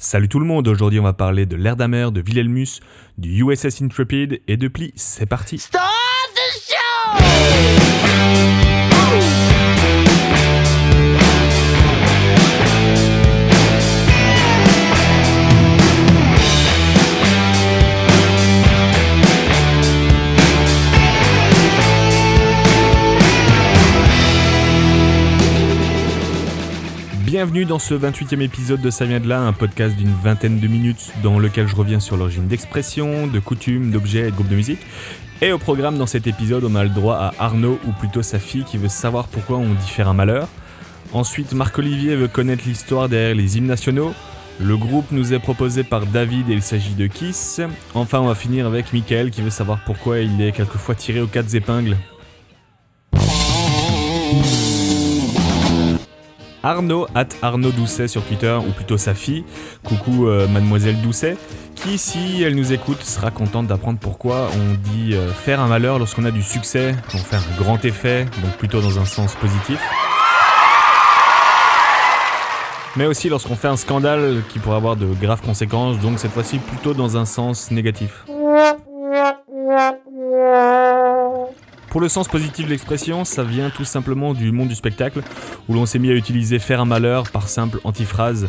Salut tout le monde, aujourd'hui on va parler de l'Erdamer, de Wilhelmus, du USS Intrepid et de Pli. C'est parti the! Bienvenue dans ce 28e épisode de Ça vient de là, un podcast d'une vingtaine de minutes dans lequel je reviens sur l'origine d'expression, de coutumes, d'objets et de groupes de musique. Et au programme dans cet épisode, on a le droit à Arnaud, ou plutôt sa fille, qui veut savoir pourquoi on diffère un malheur. Ensuite, Marc-Olivier veut connaître l'histoire derrière les hymnes nationaux. Le groupe nous est proposé par David et il s'agit de Kiss. Enfin, on va finir avec Michael qui veut savoir pourquoi il est quelquefois tiré aux quatre épingles. Arnaud, at Arnaud Doucet sur Twitter, ou plutôt sa fille, coucou euh, mademoiselle Doucet, qui si elle nous écoute sera contente d'apprendre pourquoi on dit euh, faire un malheur lorsqu'on a du succès, on fait un grand effet, donc plutôt dans un sens positif. Mais aussi lorsqu'on fait un scandale qui pourrait avoir de graves conséquences, donc cette fois-ci plutôt dans un sens négatif. Pour le sens positif de l'expression, ça vient tout simplement du monde du spectacle, où l'on s'est mis à utiliser faire un malheur par simple antiphrase.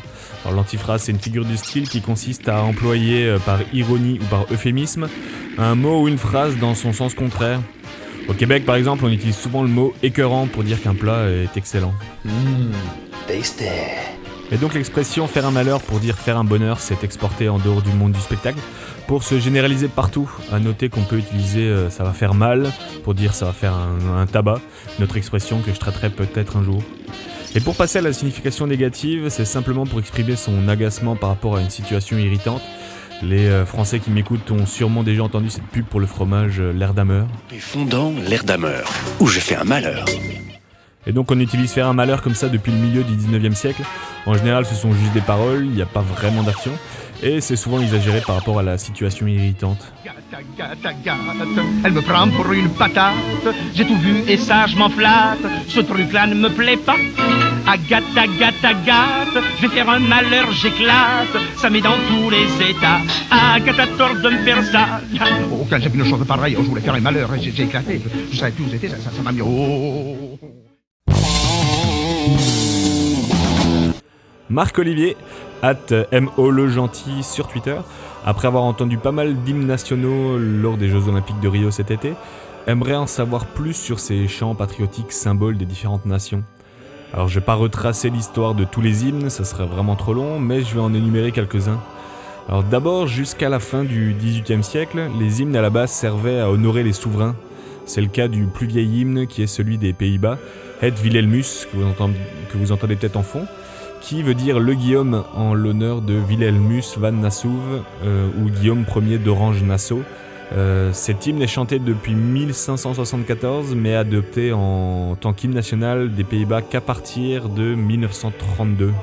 L'antiphrase, c'est une figure du style qui consiste à employer euh, par ironie ou par euphémisme un mot ou une phrase dans son sens contraire. Au Québec, par exemple, on utilise souvent le mot écœurant pour dire qu'un plat est excellent. Tasty. Et donc l'expression faire un malheur pour dire faire un bonheur s'est exportée en dehors du monde du spectacle pour se généraliser partout. À noter qu'on peut utiliser euh, ça va faire mal pour dire ça va faire un, un tabac, notre expression que je traiterai peut-être un jour. Et pour passer à la signification négative, c'est simplement pour exprimer son agacement par rapport à une situation irritante. Les euh, Français qui m'écoutent ont sûrement déjà entendu cette pub pour le fromage euh, l'air d'ameur. Et fondant l'air où je fais un malheur. Et donc on utilise faire un malheur comme ça depuis le milieu du 19e siècle. En général ce sont juste des paroles, il n'y a pas vraiment d'action. Et c'est souvent exagéré par rapport à la situation irritante. Gata, gata, gata, elle me prend pour une patate. J'ai tout vu et ça, je m'en flatte. Ce truc-là ne me plaît pas. Agathe, Agathe, Agathe, je vais faire un malheur, j'éclate. Ça met dans tous les états. Agathe a tort de me faire ça. Oh, quand j'ai vu une chose pareille, je voulais faire un malheur et j'ai éclaté. Je savais plus où j'étais, ça m'a mis. Oh. Marc Olivier, at MO le gentil sur Twitter, après avoir entendu pas mal d'hymnes nationaux lors des Jeux Olympiques de Rio cet été, aimerait en savoir plus sur ces chants patriotiques symboles des différentes nations. Alors je vais pas retracer l'histoire de tous les hymnes, ça serait vraiment trop long, mais je vais en énumérer quelques-uns. Alors d'abord, jusqu'à la fin du XVIIIe siècle, les hymnes à la base servaient à honorer les souverains. C'est le cas du plus vieil hymne qui est celui des Pays-Bas, Het Wilhelmus, que vous entendez, que vous entendez peut-être en fond, qui veut dire le Guillaume en l'honneur de Wilhelmus van Nassau euh, ou Guillaume Ier d'Orange-Nassau. Euh, cet hymne est chanté depuis 1574 mais adopté en tant qu'hymne national des Pays-Bas qu'à partir de 1932.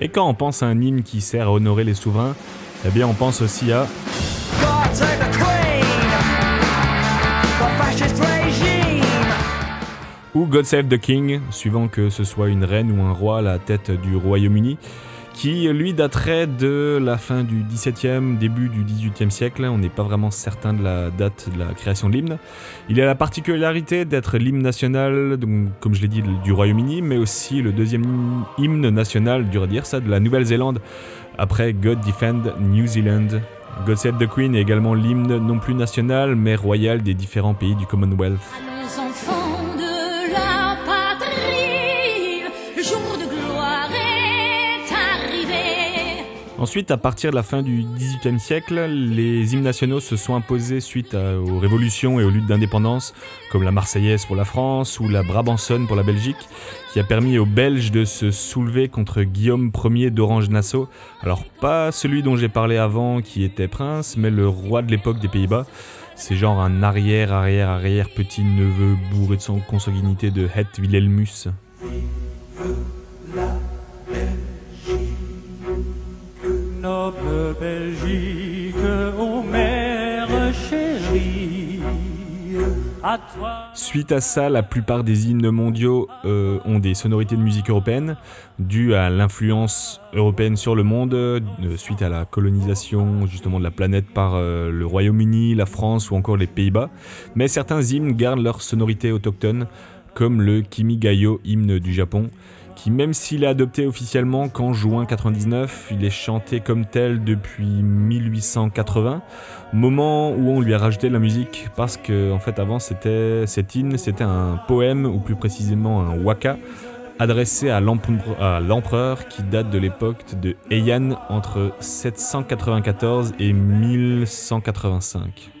Et quand on pense à un hymne qui sert à honorer les souverains, eh bien on pense aussi à ou God Save the King, suivant que ce soit une reine ou un roi à la tête du Royaume-Uni, qui lui daterait de la fin du XVIIe, début du XVIIIe siècle. On n'est pas vraiment certain de la date de la création de l'hymne. Il a la particularité d'être l'hymne national, donc, comme je l'ai dit, du Royaume-Uni, mais aussi le deuxième hymne national, dur à dire ça, de la Nouvelle-Zélande, après God Defend New Zealand. God Save the Queen est également l'hymne non plus national, mais royal des différents pays du Commonwealth. Ensuite, à partir de la fin du XVIIIe siècle, les hymnes nationaux se sont imposés suite à- aux révolutions et aux luttes d'indépendance, comme la Marseillaise pour la France ou la Brabançonne pour la Belgique, qui a permis aux Belges de se soulever contre Guillaume Ier d'Orange-Nassau. Alors pas celui dont j'ai parlé avant, qui était prince, mais le roi de l'époque des Pays-Bas. C'est genre un arrière, arrière, arrière petit neveu bourré de son consanguinité de Het Wilhelmus. Suite à ça, la plupart des hymnes mondiaux euh, ont des sonorités de musique européenne, dues à l'influence européenne sur le monde, euh, suite à la colonisation justement de la planète par euh, le Royaume-Uni, la France ou encore les Pays-Bas. Mais certains hymnes gardent leur sonorité autochtone, comme le Kimigayo, hymne du Japon, qui même s'il est adopté officiellement qu'en juin 99, il est chanté comme tel depuis 1880, moment où on lui a rajouté de la musique parce que fait avant c'était cet hymne, c'était un poème ou plus précisément un waka adressé à l'empereur à l'empereur qui date de l'époque de Heian entre 794 et 1185.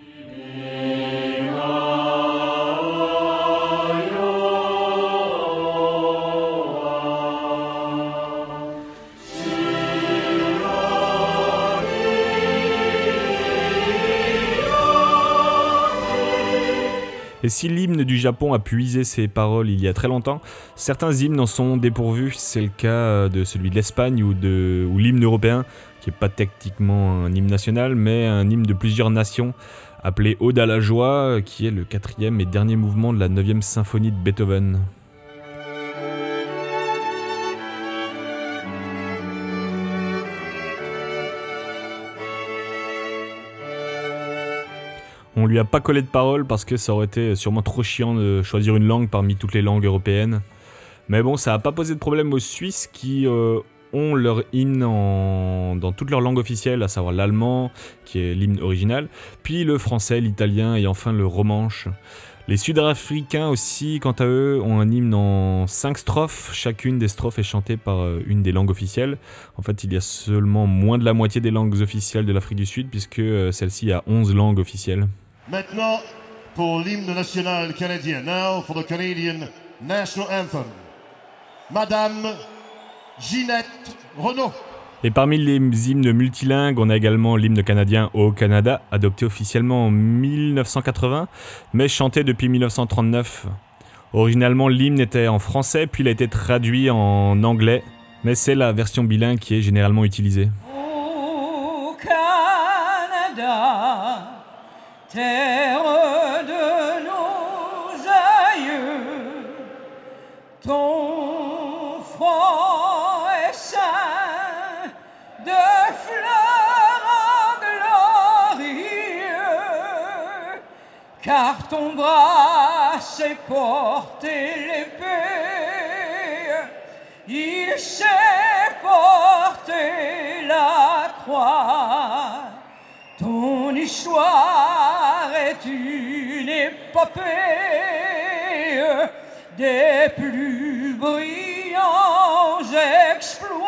Et si l'hymne du Japon a puisé ses paroles il y a très longtemps, certains hymnes en sont dépourvus. C'est le cas de celui de l'Espagne ou, de, l'hymne européen, qui n'est pas techniquement un hymne national, mais un hymne de plusieurs nations, appelé Ode à la joie, qui est le quatrième et dernier mouvement de la neuvième symphonie de Beethoven. On lui a pas collé de paroles parce que ça aurait été sûrement trop chiant de choisir une langue parmi toutes les langues européennes. Mais bon, ça a pas posé de problème aux Suisses qui euh, ont leur hymne dans toutes leurs langues officielles, à savoir l'allemand, qui est l'hymne original, puis le français, l'italien et enfin le romanche. Les Sud-Africains aussi, quant à eux, ont un hymne en 5 strophes. Chacune des strophes est chantée par euh, une des langues officielles. En fait, il y a seulement moins de la moitié des langues officielles de l'Afrique du Sud, puisque euh, celle-ci a 11 langues officielles. Maintenant, pour l'hymne national canadien. Now for the Canadian National Anthem. Madame Ginette Renault. Et parmi les hymnes multilingues, on a également l'hymne canadien au Canada, adopté officiellement en 1980, mais chanté depuis 1939. Originalement, l'hymne était en français, puis il a été traduit en anglais, mais c'est la version bilingue qui est généralement utilisée. Au Canada, terre de nos aïeux, ton front est saint de fleurs glorieux, car ton bras sait porter l'épée, il sait porter la croix. Ton histoire une épopée des plus brillants exploits.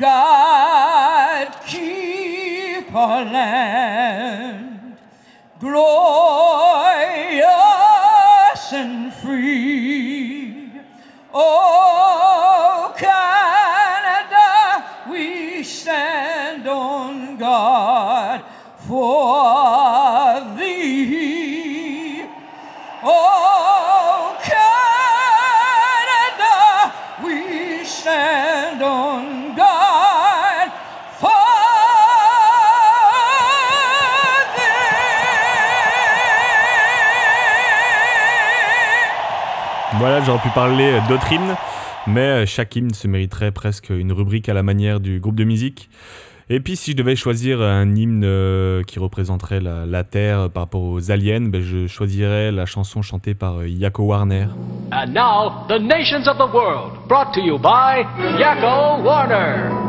God keep our land glorious pu parler d'autres hymnes, mais euh, chaque hymne se mériterait presque une rubrique à la manière du groupe de musique. Et puis si je devais choisir un hymne euh, qui représenterait la, Terre par rapport aux aliens, ben, je choisirais la chanson chantée par euh, Yako Yakko Warner.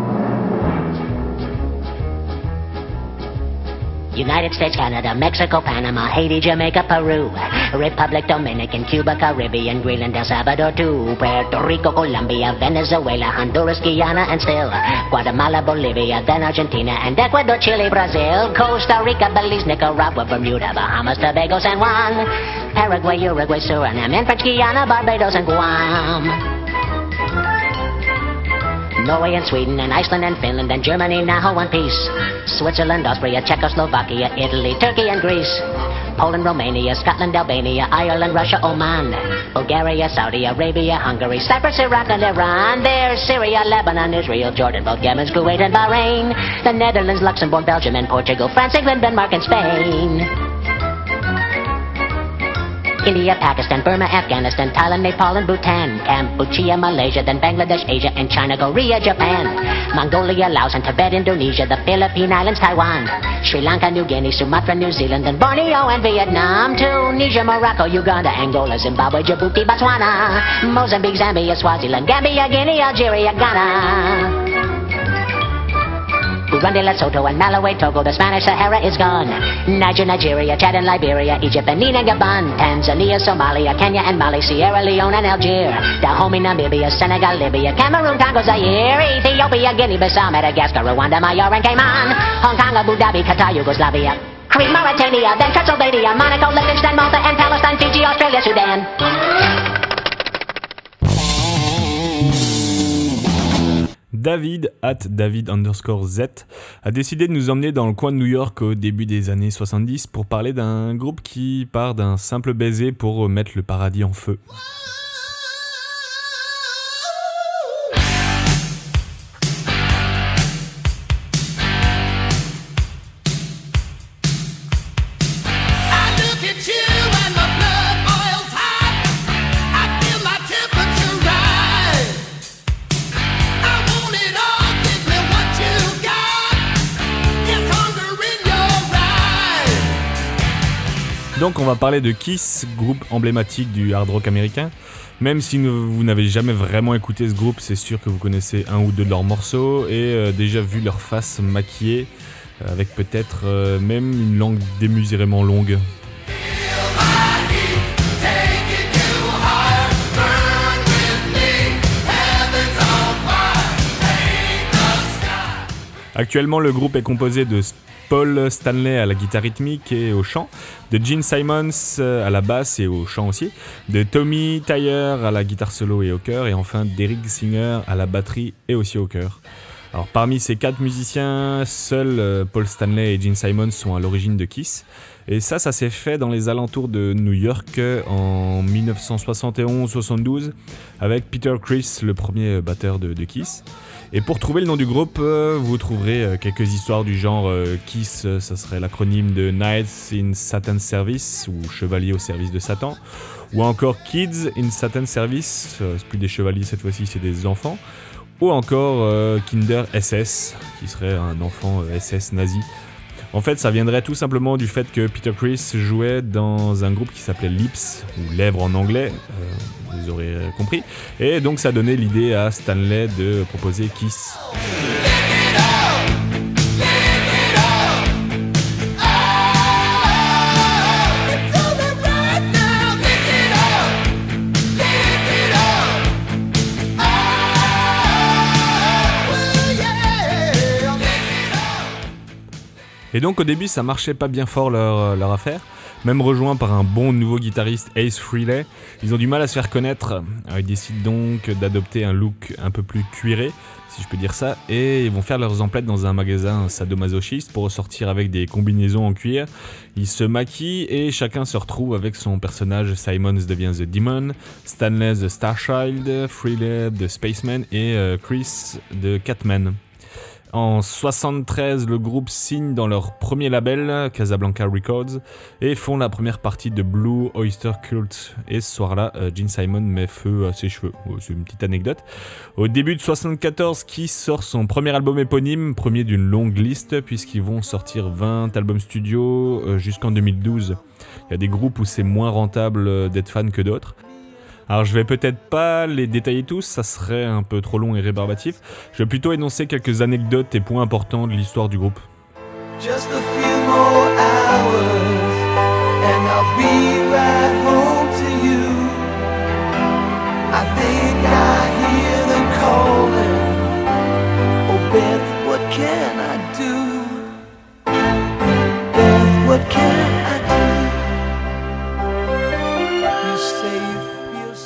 United States, Canada, Mexico, Panama, Haiti, Jamaica, Peru, Republic Dominican, Cuba, Caribbean, Greenland, El Salvador, too, Puerto Rico, Colombia, Venezuela, Honduras, Guyana, and still Guatemala, Bolivia, then Argentina, and Ecuador, Chile, Brazil, Costa Rica, Belize, Nicaragua, Bermuda, Bahamas, Tobago, San Juan, Paraguay, Uruguay, Suriname, and French Guiana, Barbados, and Guam. Norway and Sweden and Iceland and Finland and Germany now one piece. Switzerland, Austria, Czechoslovakia, Italy, Turkey and Greece. Poland, Romania, Scotland, Albania, Ireland, Russia, Oman, Bulgaria, Saudi Arabia, Hungary, Cyprus, Iraq, and Iran. There's Syria, Lebanon, Israel, Jordan, Yemen, Kuwait, and Bahrain. The Netherlands, Luxembourg, Belgium, and Portugal, France, England, Denmark, and Spain. India, Pakistan, Burma, Afghanistan, Thailand, Nepal, and Bhutan, Cambodia, Malaysia, then Bangladesh, Asia, and China, Korea, Japan, Mongolia, Laos, and Tibet, Indonesia, the Philippine Islands, Taiwan, Sri Lanka, New Guinea, Sumatra, New Zealand, and Borneo, and Vietnam, Tunisia, Morocco, Uganda, Angola, Zimbabwe, Djibouti, Botswana, Mozambique, Zambia, Swaziland, Gambia, Guinea, Algeria, Ghana. Burundi, Lesotho, and Malawi, Togo, the Spanish Sahara is gone. Niger, Nigeria, Chad, and Liberia, Egypt, Benin, and Gabon, Tanzania, Somalia, Kenya, and Mali, Sierra Leone, and Algeria, Dahomey, Namibia, Senegal, Libya, Cameroon, Congo, Zaire, Ethiopia, Guinea-Bissau, Madagascar, Rwanda, Myanmar, and Cayman, Hong Kong, Abu Dhabi, Qatar, Yugoslavia, Crete, Mauritania, then Transylvania, Monaco, Liechtenstein, Malta, and Palestine, Fiji, Australia, Sudan. David, at David underscore Z, a décidé de nous emmener dans le coin de New York au début des années 70 pour parler d'un groupe qui part d'un simple baiser pour mettre le paradis en feu. On va parler de Kiss, groupe emblématique du hard rock américain. Même si vous n'avez jamais vraiment écouté ce groupe, c'est sûr que vous connaissez un ou deux de leurs morceaux et euh, déjà vu leur face maquillée, euh, avec peut-être euh, même une langue démesurément longue. Actuellement, le groupe est composé de Paul Stanley à la guitare rythmique et au chant, de Gene Simons à la basse et au chant aussi, de Tommy Tyre à la guitare solo et au chœur, et enfin d'Eric Singer à la batterie et aussi au chœur. Alors parmi ces quatre musiciens, seuls euh, Paul Stanley et Gene Simons sont à l'origine de Kiss. Et ça, ça s'est fait dans les alentours de New York en 1971-72 avec Peter Chris, le premier batteur de Kiss. Et pour trouver le nom du groupe, euh, vous trouverez euh, quelques histoires du genre euh, Kiss, ça serait l'acronyme de Knights in Satan's Service ou Chevalier au service de Satan, ou encore Kids in Satan's Service, c'est plus des chevaliers cette fois-ci, c'est des enfants, ou encore Kinder SS, qui serait un enfant SS nazi. En fait, ça viendrait tout simplement du fait que Peter Chris jouait dans un groupe qui s'appelait Lips, ou Lèvres en anglais, euh, vous aurez compris. Et donc ça donnait l'idée à Stanley de proposer Kiss. Et donc au début ça marchait pas bien fort leur, leur affaire. Même rejoint par un bon nouveau guitariste Ace Frehley, ils ont du mal à se faire connaître. Alors, ils décident donc d'adopter un look un peu plus cuiré, si je peux dire ça, et ils vont faire leurs emplettes dans un magasin sadomasochiste pour ressortir avec des combinaisons en cuir. Ils se maquillent et chacun se retrouve avec son personnage. Simons devient The Demon, Stanley The Starchild, Frehley The Spaceman et euh, Chris The Catman. En 73, le groupe signe dans leur premier label, Casablanca Records, et font la première partie de Blue Oyster Cult. Et ce soir-là, euh, Gene Simon met feu à ses cheveux. C'est une petite anecdote. Au début de 74, Kiss sort son premier album éponyme, premier d'une longue liste, puisqu'ils vont sortir 20 albums studio euh, jusqu'en 2012. Il y a des groupes où c'est moins rentable euh, d'être fan que d'autres. Alors je vais peut-être pas les détailler tous, ça serait un peu trop long et rébarbatif. Je vais plutôt énoncer quelques anecdotes et points importants de l'histoire du groupe.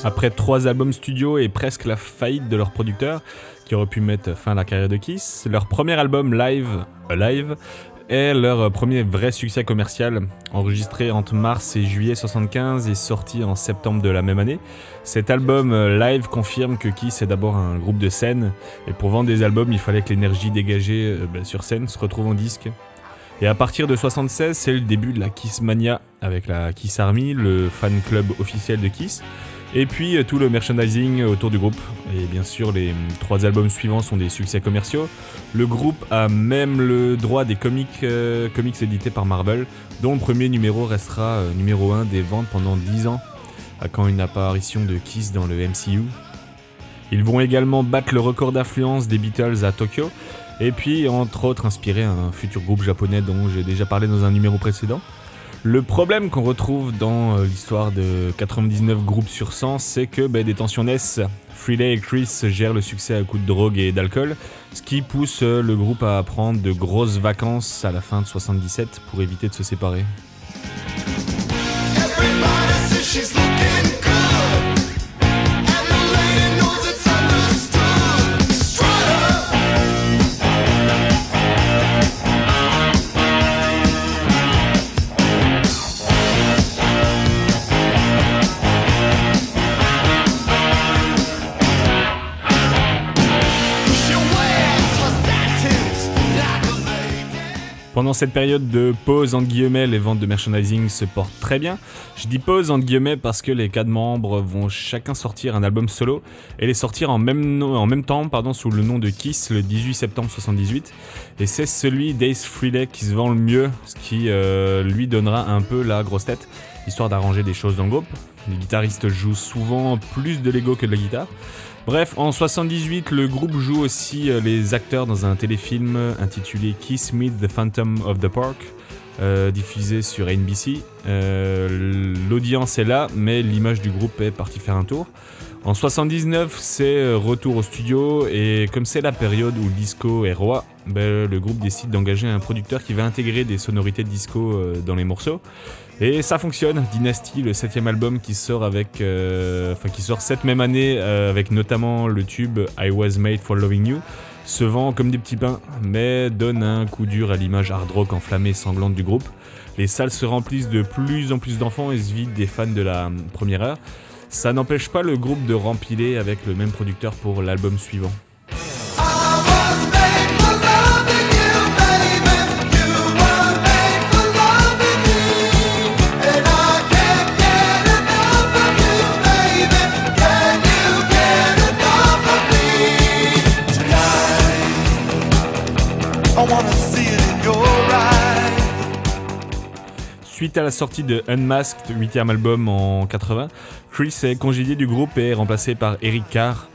Après trois albums studio et presque la faillite de leur producteur, qui aurait pu mettre fin à la carrière de Kiss, leur premier album live, Alive, est leur premier vrai succès commercial, enregistré entre mars et juillet 75 et sorti en septembre de la même année. Cet album euh, live confirme que Kiss est d'abord un groupe de scène, et pour vendre des albums, il fallait que l'énergie dégagée euh, ben, sur scène se retrouve en disque. Et à partir de 76, c'est le début de la Kiss Mania avec la Kiss Army, le fan club officiel de Kiss. Et puis euh, tout le merchandising autour du groupe. Et bien sûr, les hum, trois albums suivants sont des succès commerciaux. Le groupe a même le droit des comics, euh, comics édités par Marvel, dont le premier numéro restera euh, numéro 1 des ventes pendant 10 ans, à quand une apparition de Kiss dans le MCU. Ils vont également battre le record d'affluence des Beatles à Tokyo, et puis entre autres inspirer un futur groupe japonais dont j'ai déjà parlé dans un numéro précédent. Le problème qu'on retrouve dans euh, l'histoire de 99 groupes sur 100, c'est que ben, des tensions naissent. Freeley et Chris gèrent le succès à coups de drogue et d'alcool, ce qui pousse euh, le groupe à prendre de grosses vacances à la fin de 77 pour éviter de se séparer. Pendant cette période de pause, entre guillemets, les ventes de merchandising se portent très bien. Je dis pause, entre guillemets, parce que les quatre membres vont chacun sortir un album solo et les sortir en même, en même temps pardon, sous le nom de Kiss le 18 septembre 78. Et c'est celui d'Ace Frehley qui se vend le mieux, ce qui euh, lui donnera un peu la grosse tête, histoire d'arranger des choses dans le groupe. Les guitaristes jouent souvent plus de Lego que de la guitare. Bref, en 78, le groupe joue aussi euh, les acteurs dans un téléfilm intitulé Kiss Meet the Phantom of the Park, euh, diffusé sur NBC. Euh, L'audience est là, mais l'image du groupe est partie faire un tour. En 79, c'est retour au studio et comme c'est la période où le disco est roi, ben, le groupe décide d'engager un producteur qui va intégrer des sonorités de disco dans les morceaux. Et ça fonctionne. Dynasty, le septième album qui sort avec, euh, qui sort cette même année euh, avec notamment le tube I Was Made for Loving You, se vend comme des petits pains, mais donne un coup dur à l'image hard rock enflammée et sanglante du groupe. Les salles se remplissent de plus en plus d'enfants et se vident des fans de la hum, première heure. Ça n'empêche pas le groupe de rempiler avec le même producteur pour l'album suivant. Suite à la sortie de Unmasked, 8ème album en 80, Chris est congédié du groupe et est remplacé par Eric Carr.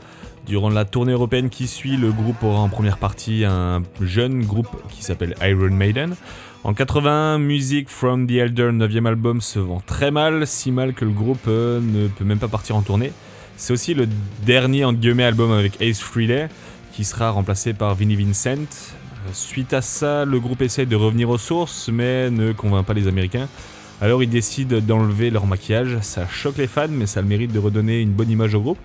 Durant la tournée européenne qui suit, le groupe aura en première partie un jeune groupe qui s'appelle Iron Maiden. En 81, Music from the Elder, 9ème album, se vend très mal, si mal que le groupe euh, ne peut même pas partir en tournée. C'est aussi le dernier entre guillemets album avec Ace Frehley, qui sera remplacé par Vinnie Vincent. Suite à ça, le groupe essaie de revenir aux sources, mais ne convainc pas les Américains. Alors ils décident d'enlever leur maquillage, ça choque les fans, mais ça le mérite de redonner une bonne image au groupe.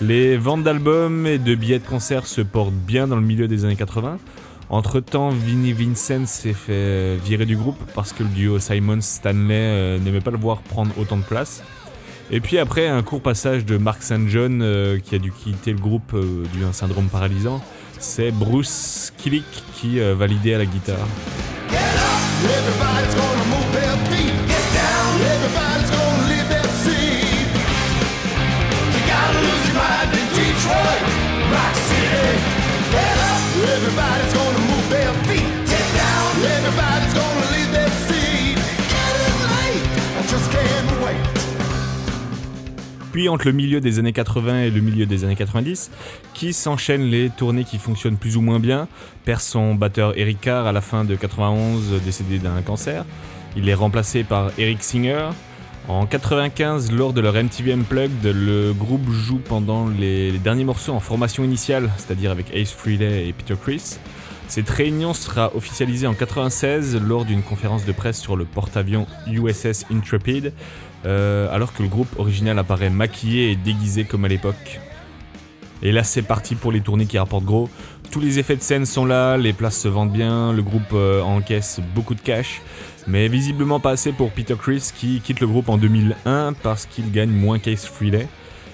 Les ventes d'albums et de billets de concert se portent bien dans le milieu des années 80. Entre temps, Vinnie Vincent s'est fait virer du groupe parce que le duo Simon-Stanley euh, n'aimait pas le voir prendre autant de place. Et puis après un court passage de Mark St. John euh, qui a dû quitter le groupe euh, dû à un syndrome paralysant, c'est Bruce Killick qui euh, va l'aider à la guitare. Puis entre le milieu des années 80 et le milieu des années 90, qui s'enchaînent les tournées qui fonctionnent plus ou moins bien, perd son batteur Eric Carr à la fin de 91 décédé d'un cancer. Il est remplacé par Eric Singer. En 95, lors de leur MTV Unplugged, le groupe joue pendant les, derniers morceaux en formation initiale, c'est-à-dire avec Ace Frehley et Peter Chris. Cette réunion sera officialisée en 96 lors d'une conférence de presse sur le porte-avions USS Intrepid, euh, alors que le groupe original apparaît maquillé et déguisé comme à l'époque. Et là c'est parti pour les tournées qui rapportent gros. Tous les effets de scène sont là, les places se vendent bien, le groupe euh, encaisse beaucoup de cash, mais visiblement pas assez pour Peter Chris qui quitte le groupe en 2001 parce qu'il gagne moins qu'Ace Frehley.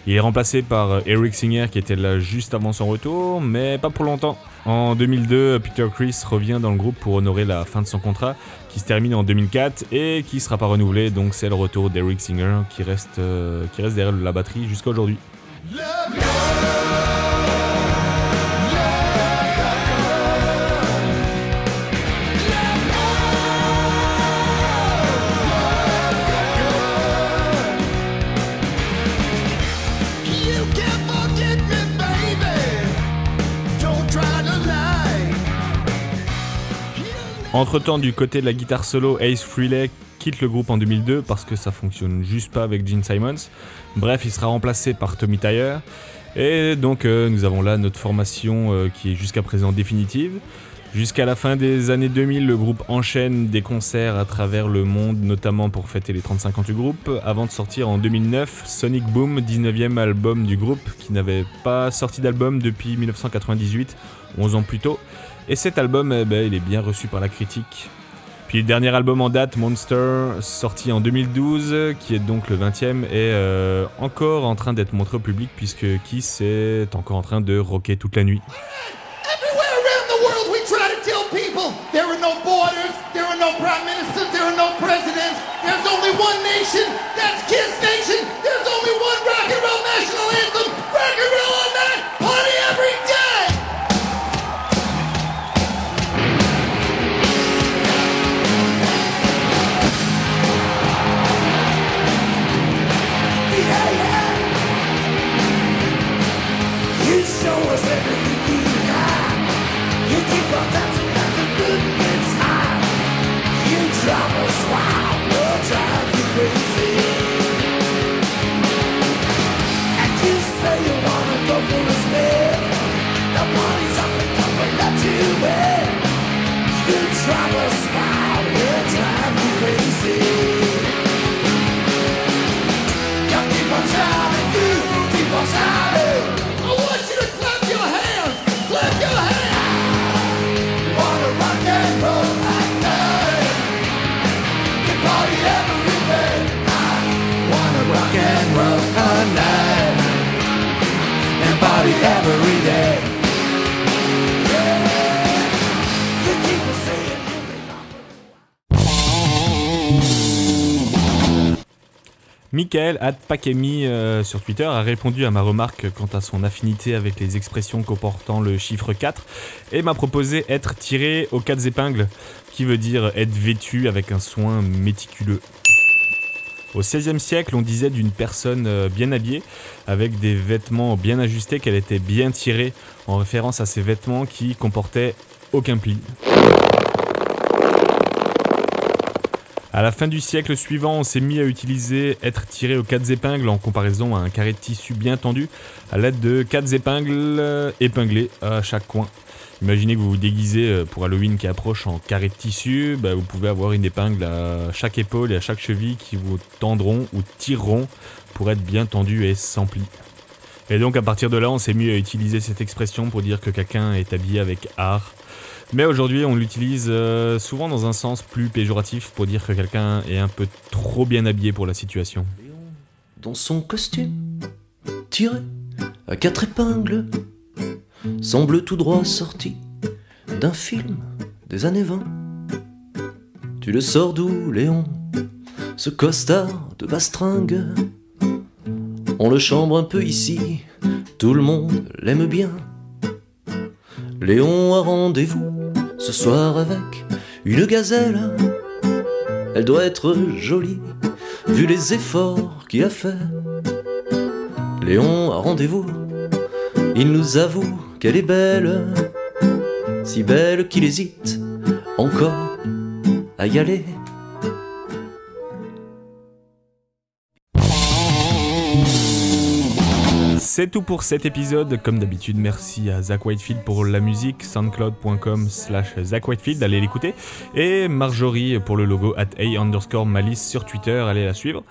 Il est remplacé par euh, Eric Singer qui était là juste avant son retour, mais pas pour longtemps. En 2002, Peter Chris revient dans le groupe pour honorer la fin de son contrat qui se termine en 2004 et qui sera pas renouvelé, donc c'est le retour d'Eric Singer qui reste, euh, qui reste derrière la batterie jusqu'à aujourd'hui. Entre-temps, du côté de la guitare solo, Ace Frehley quitte le groupe en 2002 parce que ça fonctionne juste pas avec Gene Simons. Bref, il sera remplacé par Tommy Tyre. Et donc, euh, nous avons là notre formation euh, qui est jusqu'à présent définitive. Jusqu'à la fin des années 2000, le groupe enchaîne des concerts à travers le monde, notamment pour fêter les 35 ans du groupe, avant de sortir en 2009 Sonic Boom, 19e album du groupe, qui n'avait pas sorti d'album depuis 1998, 11 ans plus tôt. Et cet album, eh ben, il est bien reçu par la critique. Puis le dernier album en date, Monster, sorti en 2012, qui est donc le 20e, est euh, encore en train d'être montré au public puisque Kiss est encore en train de rocker toute la nuit. keep up that Michael Pakemi euh, sur Twitter a répondu à ma remarque quant à son affinité avec les expressions comportant le chiffre 4 et m'a proposé être tiré aux quatre épingles, qui veut dire être vêtu avec un soin méticuleux. Au XVIe siècle, on disait d'une personne euh, bien habillée, avec des vêtements bien ajustés, qu'elle était bien tirée, en référence à ces vêtements qui comportaient aucun pli. À la fin du siècle suivant, on s'est mis à utiliser être tiré aux quatre épingles en comparaison à un carré de tissu bien tendu à l'aide de quatre épingles euh, épinglées à chaque coin. Imaginez que vous vous déguisez euh, pour Halloween qui approche en carré de tissu, bah, vous pouvez avoir une épingle à chaque épaule et à chaque cheville qui vous tendront ou tireront pour être bien tendu et sans. Et donc à partir de là, on s'est mis à utiliser cette expression pour dire que quelqu'un est habillé avec art. Mais aujourd'hui, on l'utilise euh, souvent dans un sens plus péjoratif pour dire que quelqu'un est un peu trop bien habillé pour la situation. dans son costume, tiré à quatre épingles, semble tout droit sorti d'un film des années 20. Tu le sors d'où, Léon? Ce costard de bastringue On le chambre un peu ici, tout le monde l'aime bien. Léon a rendez-vous ce soir avec une gazelle. Elle doit être jolie, vu les efforts qu'il a fait. Léon a rendez-vous, il nous avoue qu'elle est belle, si belle qu'il hésite encore à y aller. C'est tout pour cet épisode. Comme d'habitude, merci à Zach Whitefield pour la musique, soundcloud.com slash Zach Whitefield, allez l'écouter. Et Marjorie pour le logo at A underscore Malice sur Twitter, allez la suivre.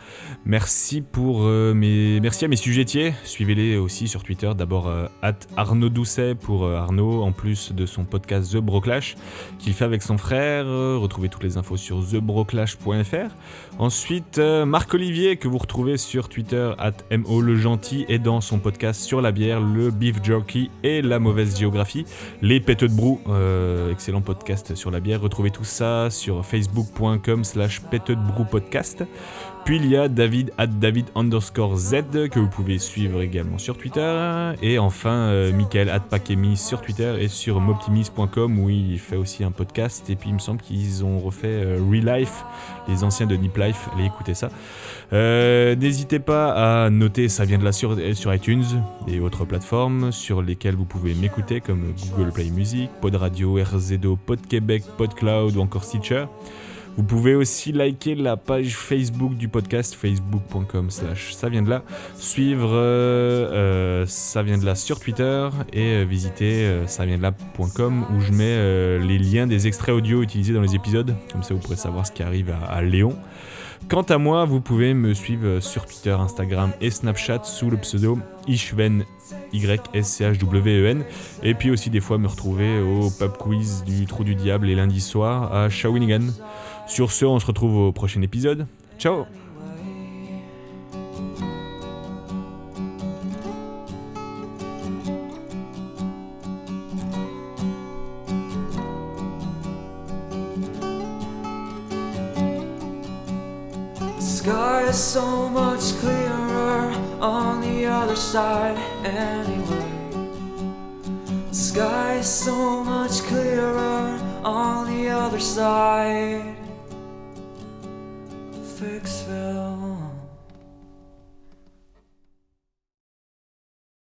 Merci, pour, euh, mes... merci à mes sujettiers, suivez-les aussi sur Twitter. D'abord euh, at Arnaud Doucet pour euh, Arnaud, en plus de son podcast The Broclash qu'il fait avec son frère. Retrouvez toutes les infos sur thebroclash.fr. Ensuite, Marc Olivier que vous retrouvez sur Twitter at MO le gentil et dans son podcast sur la bière, le beef jerky et la mauvaise géographie, les péteux de brou, euh, excellent podcast sur la bière. Retrouvez tout ça sur facebook.com slash péteux de brou podcast. Puis il y a David at David underscore Z que vous pouvez suivre également sur Twitter. Et enfin euh, Michael at Pakemi sur Twitter et sur moptimis.com où il fait aussi un podcast. Et puis il me semble qu'ils ont refait euh, Relife, les anciens de Nip Life. Allez écouter ça. Euh, N'hésitez pas à noter, ça vient de là sur iTunes et autres plateformes sur lesquelles vous pouvez m'écouter comme Google Play Music, Pod Radio, RZO, Pod Québec, PodCloud ou encore Stitcher. Vous pouvez aussi liker la page Facebook du podcast, facebook.com slash ça vient de là, suivre euh, euh, ça vient de là sur Twitter et euh, visiter euh, ça vient de là.com où je mets les liens des extraits audio utilisés dans les épisodes, comme ça vous pourrez savoir ce qui arrive à, à Léon. Quant à moi, vous pouvez me suivre sur Twitter, Instagram et Snapchat sous le pseudo Ishven Y-S-C-H-W-E-N. Et puis aussi des fois me retrouver au pub quiz du Trou du Diable les lundis soirs à Shawinigan. Sur ce, on se retrouve au prochain épisode. Ciao the other side anyway. Sky is so much clearer on the other side.